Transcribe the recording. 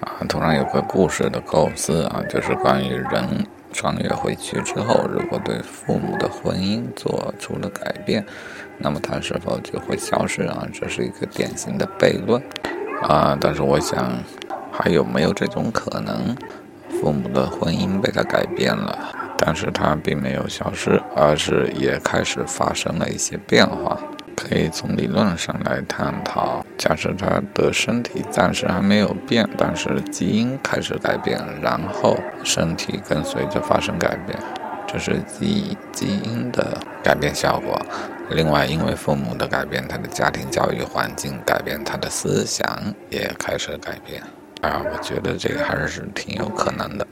啊，突然有个故事的构思啊，就是关于人穿越回去之后，如果对父母的婚姻做出了改变，那么他是否就会消失啊？这是一个典型的悖论啊。但是我想，还有没有这种可能？父母的婚姻被他改变了，但是他并没有消失，而是也开始发生了一些变化。可以从理论上来探讨：假设他的身体暂时还没有变，但是基因开始改变，然后身体跟随着发生改变，这是基基因的改变效果。另外，因为父母的改变，他的家庭教育环境改变，他的思想也开始改变。啊，我觉得这个还是挺有可能的。